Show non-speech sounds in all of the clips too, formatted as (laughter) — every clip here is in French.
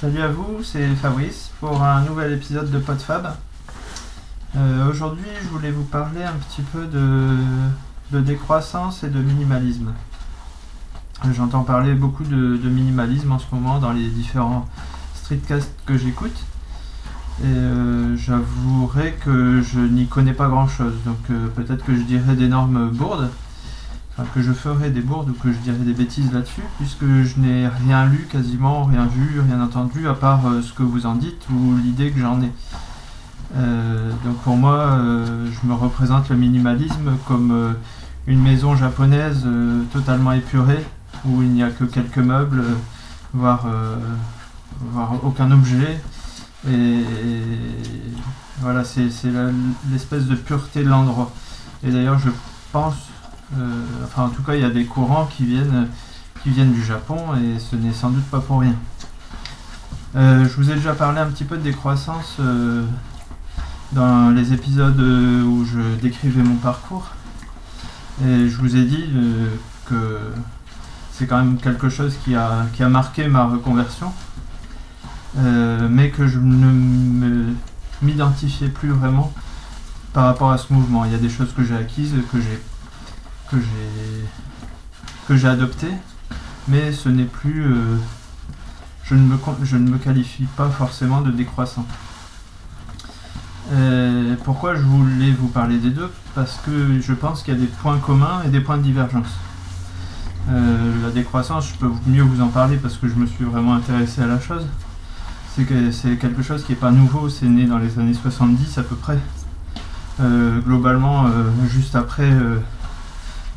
Salut à vous, c'est Fabrice pour un nouvel épisode de PodFab. Euh, Aujourd'hui, je voulais vous parler un petit peu de, de décroissance et de minimalisme. J'entends parler beaucoup de, minimalisme en ce moment dans les différents streetcasts que j'écoute. Et euh, j'avouerai que je n'y connais pas grand chose, donc euh, peut-être que je dirais d'énormes bourdes, que je ferai des bourdes ou que je dirais des bêtises là-dessus, puisque je n'ai rien lu quasiment, rien vu, rien entendu, à part euh, ce que vous en dites ou l'idée que j'en ai. Euh, donc pour moi, euh, je me représente le minimalisme comme une maison japonaise totalement épurée, où il n'y a que quelques meubles, voire, voire aucun objet. Et, et voilà, c'est l'espèce de pureté de l'endroit. Et d'ailleurs, je pense, enfin en tout cas, il y a des courants qui viennent, qui viennent du Japon, et ce n'est sans doute pas pour rien. Euh, je vous ai déjà parlé un petit peu de décroissance euh, dans les épisodes euh, où je décrivais mon parcours. Et je vous ai dit euh, que c'est quand même quelque chose qui a, qui a marqué ma reconversion, euh, mais que je ne m'identifiais plus vraiment par rapport à ce mouvement. Il y a des choses que j'ai acquises, que j'ai que j'ai que j'ai adoptées, mais ce n'est plus euh, je ne, me, je ne me qualifie pas forcément de décroissant. Euh, pourquoi je voulais vous parler des deux? Parce que je pense qu'il y a des points communs et des points de divergence. Euh, la décroissance, je peux mieux vous en parler parce que je me suis vraiment intéressé à la chose. C'est que c'est quelque chose qui n'est pas nouveau, c'est né dans les années 70 à peu près. Globalement, juste après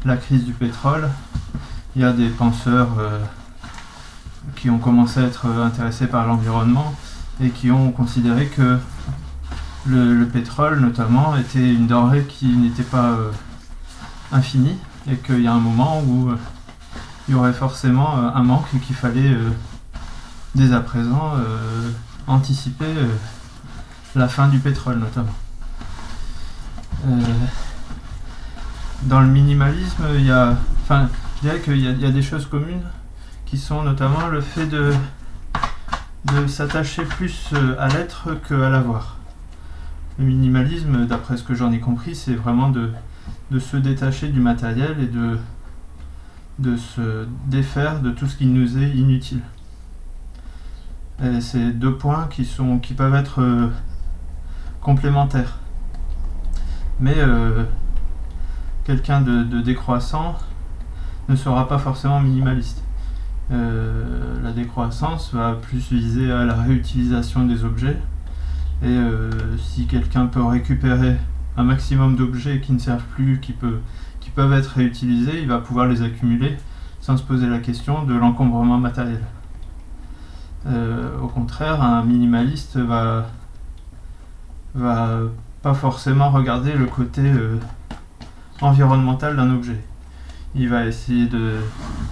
la crise du pétrole, il y a des penseurs euh, qui ont commencé à être intéressés par l'environnement et qui ont considéré que le, le pétrole notamment était une denrée qui n'était pas euh, infinie et qu'il y a un moment où euh, il y aurait forcément euh, un manque et qu'il fallait euh, dès à présent euh, anticiper euh, la fin du pétrole notamment. Dans le minimalisme, il y a, enfin, je dirais qu'il y, a- des choses communes qui sont notamment le fait de, s'attacher plus euh, à l'être qu'à l'avoir. Le minimalisme, d'après ce que j'en ai compris, c'est vraiment de, se détacher du matériel et de, se défaire de tout ce qui nous est inutile. C'est deux points qui, sont, qui peuvent être euh, complémentaires. Mais euh, quelqu'un de, décroissant ne sera pas forcément minimaliste. Euh, la décroissance va plus viser à la réutilisation des objets. Et euh, si quelqu'un peut récupérer un maximum d'objets qui ne servent plus, qui, peuvent être réutilisés, il va pouvoir les accumuler sans se poser la question de l'encombrement matériel. Euh, au contraire, un minimaliste va pas forcément regarder le côté euh, environnemental d'un objet. Il va essayer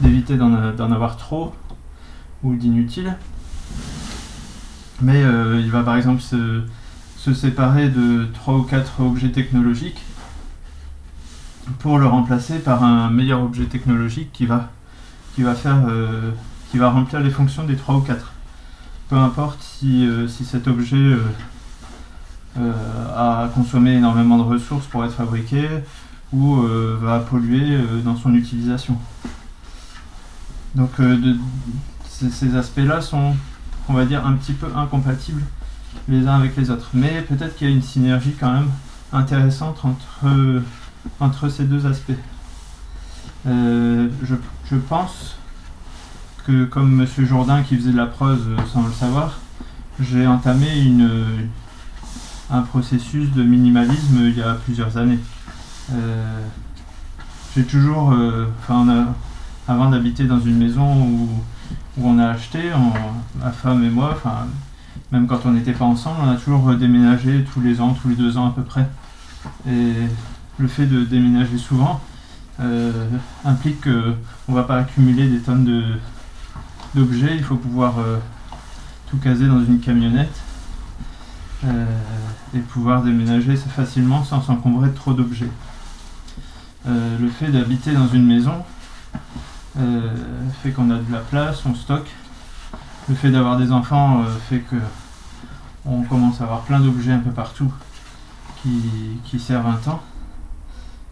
d'éviter d'en avoir trop ou d'inutile. Mais euh, il va par exemple se, séparer de 3 ou 4 objets technologiques pour le remplacer par un meilleur objet technologique qui va, qui va, faire, euh, qui va remplir les fonctions des 3 ou 4. Peu importe si, euh, si cet objet a consommé énormément de ressources pour être fabriqué ou euh, va polluer euh, dans son utilisation. Donc euh, ces, aspects-là sont, on va dire, un petit peu incompatibles les uns avec les autres. Mais peut-être qu'il y a une synergie quand même intéressante entre, entre ces deux aspects. Je, pense que comme Monsieur Jourdain qui faisait de la prose sans le savoir, j'ai entamé une, un processus de minimalisme il y a plusieurs années. Euh, j'ai toujours, euh, enfin, avant d'habiter dans une maison où, on a acheté, ma femme et moi, enfin, même quand on n'était pas ensemble, on a toujours déménagé tous les ans, tous les deux ans à peu près. Et le fait de déménager souvent euh, implique qu'on ne va pas accumuler des tonnes d'objets, il faut pouvoir tout caser dans une camionnette et pouvoir déménager facilement sans s'encombrer de trop d'objets. Euh, le fait d'habiter dans une maison euh, fait qu'on a de la place, on stocke. le fait d'avoir des enfants fait que on commence à avoir plein d'objets un peu partout qui, servent un temps.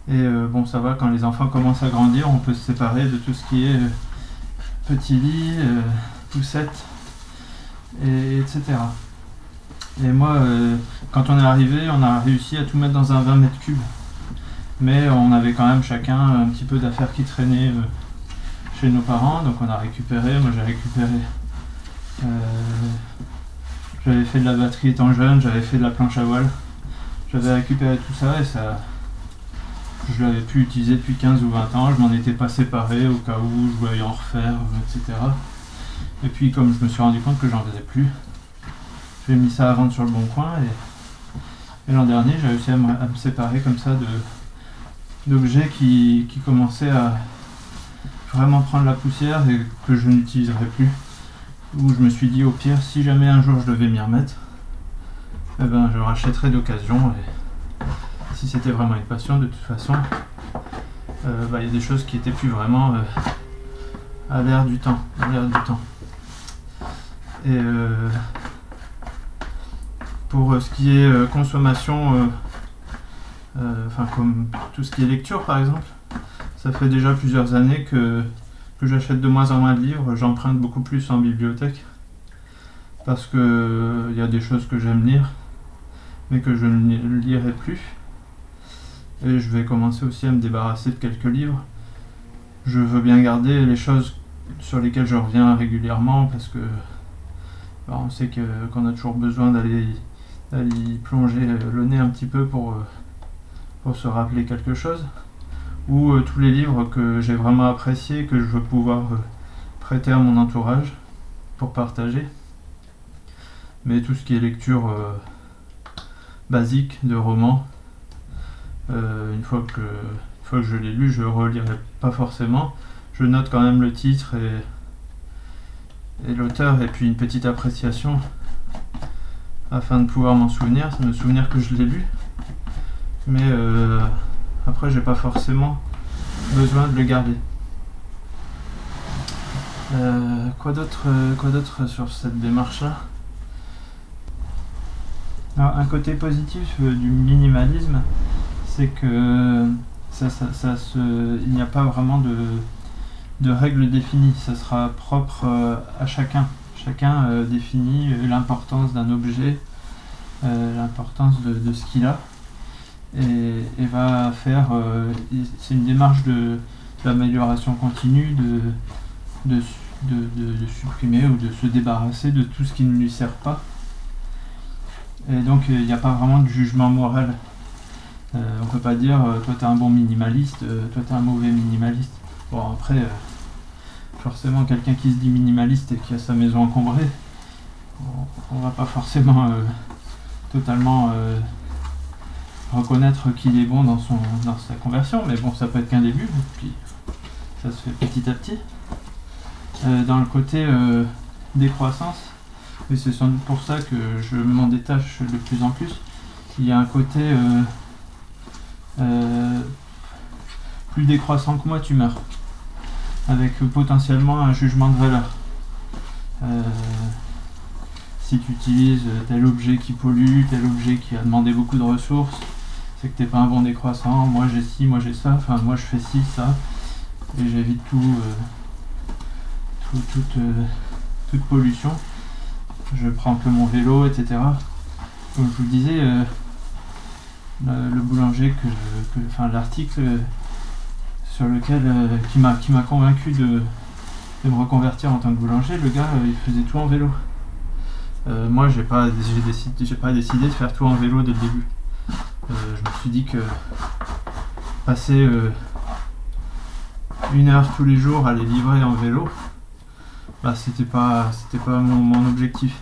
Et bon, ça va, quand les enfants commencent à grandir, on peut se séparer de tout ce qui est petit lit, poussette, et, etc. Et moi, quand on est arrivé, on a réussi à tout mettre dans un 20 mètres cubes. Mais on avait quand même chacun un petit peu d'affaires qui traînaient euh, chez nos parents, donc on a récupéré. Moi j'ai récupéré. Euh, j'avais fait de la batterie étant jeune, j'avais fait de la planche à voile. J'avais récupéré tout ça et ça. Je l'avais pu utiliser depuis 15 ou 20 ans, je m'en étais pas séparé au cas où je voulais en refaire, etc. Et puis comme je me suis rendu compte que j'en faisais plus, j'ai mis ça à vendre sur le bon coin et, l'an dernier j'ai réussi à me, séparer comme ça de, d'objets qui, commençaient à vraiment prendre la poussière et que je n'utiliserais plus. Où je me suis dit au pire, si jamais un jour je devais m'y remettre, eh ben, je rachèterais d'occasion. Et si c'était vraiment une passion, de toute façon, euh, bah, il y a des choses qui étaient plus vraiment euh, à l'air du temps. À l'air du temps. Et euh, pour ce qui est consommation enfin comme tout ce qui est lecture par exemple. Ça fait déjà plusieurs années que, j'achète de moins en moins de livres, j'emprunte beaucoup plus en bibliothèque parce que il euh, y a des choses que j'aime lire mais que je ne lirai plus. Et je vais commencer aussi à me débarrasser de quelques livres. Je veux bien garder les choses sur lesquelles je reviens régulièrement parce que bah, on sait qu'on a toujours besoin d'aller y plonger le nez un petit peu pour, euh, pour se rappeler quelque chose, ou euh, tous les livres que j'ai vraiment appréciés, que je veux pouvoir euh, prêter à mon entourage pour partager. Mais tout ce qui est lecture euh, basique de romans, une, fois que, je l'ai lu, je relirai pas forcément. Je note quand même le titre et, et l'auteur et puis une petite appréciation afin de pouvoir m'en souvenir, me souvenir que je l'ai lu mais euh, après j'ai pas forcément besoin de le garder. Euh, quoi d'autre euh, quoi d'autre sur cette démarche là un côté positif du minimalisme c'est que ça, ça, il n'y a pas vraiment de, de règles définies. Ça sera propre à chacun. Chacun définit l'importance d'un objet l'importance de ce qu'il a et, va faire. Euh, c'est une démarche d'amélioration continue, de, de, de, supprimer ou de se débarrasser de tout ce qui ne lui sert pas. Et donc il n'y a pas vraiment de jugement moral. Euh, on peut pas dire euh, toi tu es un bon minimaliste, toi tu es un mauvais minimaliste. Bon après, forcément quelqu'un qui se dit minimaliste et qui a sa maison encombrée, on va pas forcément totalement reconnaître qu'il est bon dans, son, dans sa conversion, mais bon, ça peut être qu'un début, puis ça se fait petit à petit. Euh, dans le côté euh, décroissance, et c'est sans doute pour ça que je m'en détache de plus en plus, il y a un côté euh, plus décroissant que moi, tu meurs, avec potentiellement un jugement de valeur. si tu utilises tel objet qui pollue, tel objet qui a demandé beaucoup de ressources, c'est que t'es pas un bon décroissant, moi j'ai ci, moi j'ai ça, enfin moi je fais ci, ça, et j'évite tout, euh, toute, euh, toute, pollution. Je prends que mon vélo, etc. Comme je vous le disais, euh, le, boulanger que, enfin l'article sur lequel qui m'a qui m'a convaincu de, me reconvertir en tant que boulanger, le gars il faisait tout en vélo. moi j'ai pas j'ai pas décidé de faire tout en vélo dès le début. Euh, je me suis dit que passer euh, une heure tous les jours à les livrer en vélo, bah, c'était pas, c'était pas mon, objectif.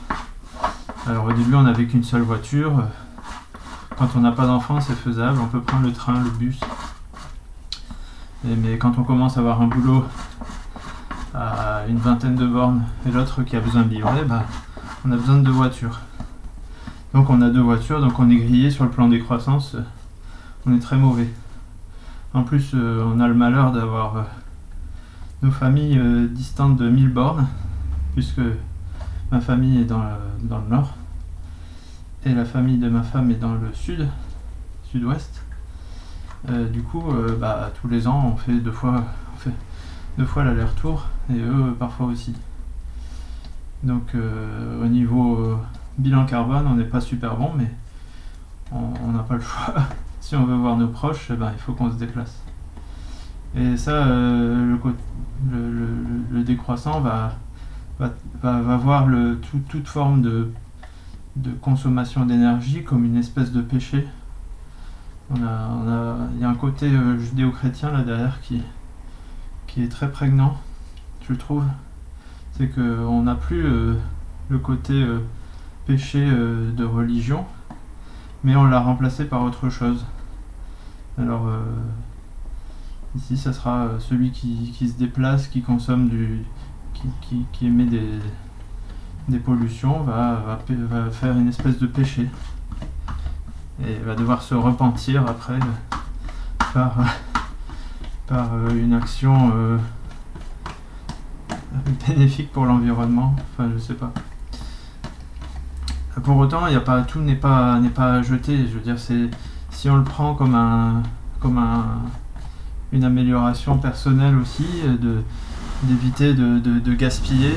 Alors au début on n'avait qu'une seule voiture. Quand on n'a pas d'enfant c'est faisable, on peut prendre le train, le bus. mais quand on commence à avoir un boulot à une vingtaine de bornes et l'autre qui a besoin de livrer, bah, on a besoin de deux voitures. Donc on a deux voitures, donc on est grillé sur le plan des croissances. On est très mauvais. En plus, euh, on a le malheur d'avoir euh, nos familles euh, distantes de 1000 bornes, puisque ma famille est dans le, nord et la famille de ma femme est dans le sud, sud-ouest. Du coup, bah, tous les ans, on fait deux fois, deux fois l'aller-retour et eux parfois aussi. Donc, au niveau bilan carbone, on n'est pas super bon, mais on n'a pas le choix. (laughs) si on veut voir nos proches, eh ben, il faut qu'on se déplace. Et ça, le, le, décroissant va, va, va, voir le, toute forme de, de consommation d'énergie comme une espèce de péché. On a, on a, il y a un côté euh, judéo-chrétien là derrière qui, qui est très prégnant, je trouve. C'est qu'on n'a plus euh, le côté euh, péché de religion, mais on l'a remplacé par autre chose. Alors, ici, ça sera celui qui, se déplace, qui consomme du. qui, émet des, des pollutions va, va, faire une espèce de péché et va devoir se repentir après par, par euh, une action euh, (laughs) bénéfique pour l'environnement. Enfin, je sais pas. Pour autant, a pas, tout n'est pas, n'est pas jeté. Je veux dire, c'est si on le prend comme un, comme un, une amélioration personnelle aussi, de, d'éviter de, de gaspiller,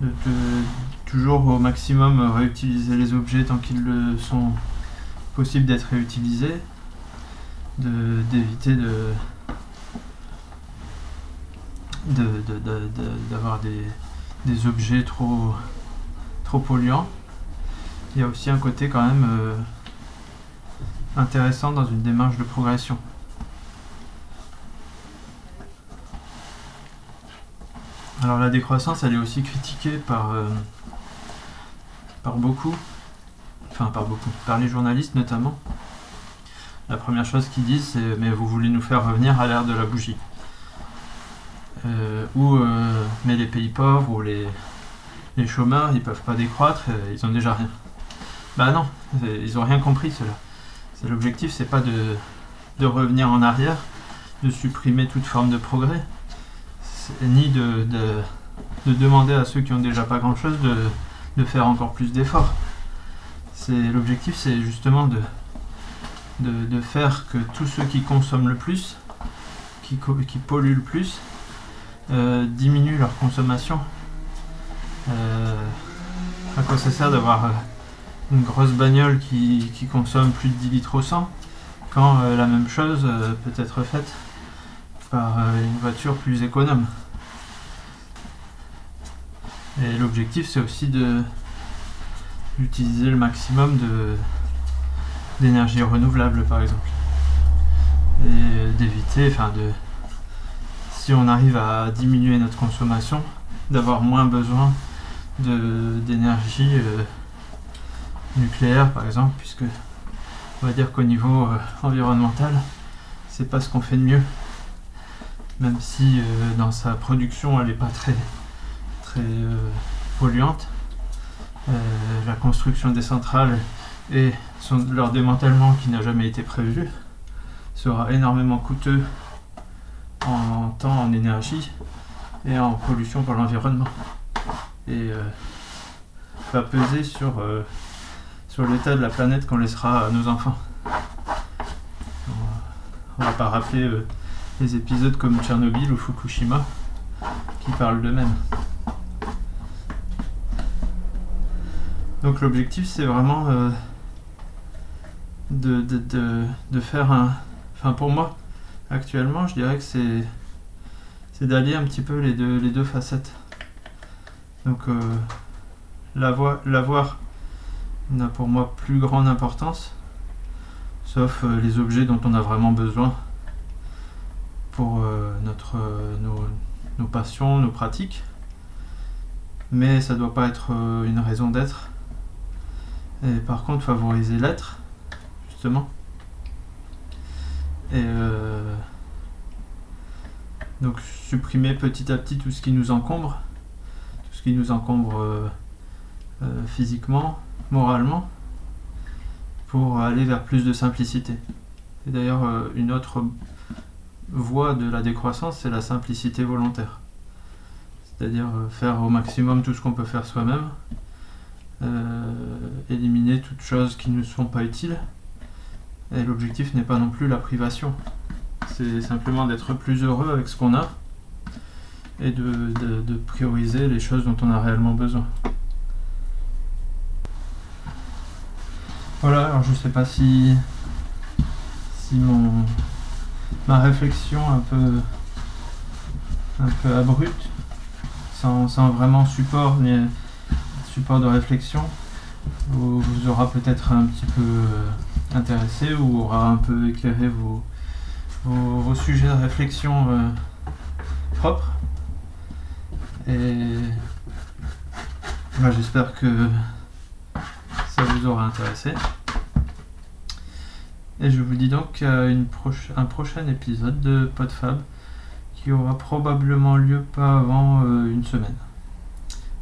de, toujours au maximum réutiliser les objets tant qu'ils le sont possible d'être réutilisés, d'éviter de, d'avoir des, des, objets trop, trop polluants. Il y a aussi un côté quand même euh, intéressant dans une démarche de progression. Alors la décroissance, elle est aussi critiquée par, euh, par beaucoup, enfin par beaucoup, par les journalistes notamment. La première chose qu'ils disent, c'est mais vous voulez nous faire revenir à l'ère de la bougie. Euh, ou mais les pays pauvres ou les, les chômeurs, ils peuvent pas décroître, ils ont déjà rien. Bah non, ils ont rien compris cela. L'objectif, c'est pas de, de revenir en arrière, de supprimer toute forme de progrès ni de, demander à ceux qui ont déjà pas grand chose de, faire encore plus d'efforts. L'objectif, c'est justement de, de, faire que tous ceux qui consomment le plus, qui, qui polluent le plus, euh, diminuent leur consommation. Euh, à quoi ça sert d'avoir euh, une grosse bagnole qui, consomme plus de 10 litres au 100 quand la même chose peut être faite par euh, une voiture plus économe. Et l'objectif c'est aussi d'utiliser le maximum d'énergie renouvelable par exemple. Et d'éviter, enfin de si on arrive à diminuer notre consommation, d'avoir moins besoin d'énergie euh, nucléaire par exemple, puisque on va dire qu'au niveau euh, environnemental, c'est pas ce qu'on fait de mieux même si euh, dans sa production elle n'est pas très, très euh, polluante. La construction des centrales et leur démantèlement qui n'a jamais été prévu sera énormément coûteux en temps, en énergie et en pollution pour l'environnement. Et va peser sur, sur l'état de la planète qu'on laissera à nos enfants. On va pas rappeler des épisodes comme Tchernobyl ou Fukushima qui parlent d'eux-mêmes. Donc l'objectif c'est vraiment euh, de, de, faire un... Enfin pour moi, actuellement je dirais que c'est c'est d'allier un petit peu les deux, les deux facettes. Donc euh, l'avoir n'a pour moi plus grande importance, sauf euh, les objets dont on a vraiment besoin pour euh, notre, euh, nos, passions, nos pratiques. Mais ça ne doit pas être une raison d'être. Et par contre, favoriser l'être, justement. Et donc supprimer petit à petit tout ce qui nous encombre, tout ce qui nous encombre physiquement, moralement, pour aller vers plus de simplicité. Et d'ailleurs, une autre voie de la décroissance, c'est la simplicité volontaire. c'est-à-dire euh, faire au maximum tout ce qu'on peut faire soi-même, euh, éliminer toutes choses qui ne sont pas utiles. Et l'objectif n'est pas non plus la privation, c'est simplement d'être plus heureux avec ce qu'on a et de prioriser les choses dont on a réellement besoin. Voilà, alors je sais pas si, si mon, ma réflexion un peu, un peu abrupte, sans, sans vraiment support ni support de réflexion, vous, vous aura peut-être un petit peu euh, intéressé ou aura un peu éclairé vos, vos, sujets de réflexion euh, propres. Et j'espère que ça vous aura intéressé. Et je vous dis donc à une un prochain épisode de PodFab qui aura probablement lieu pas avant euh, une semaine.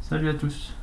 Salut à tous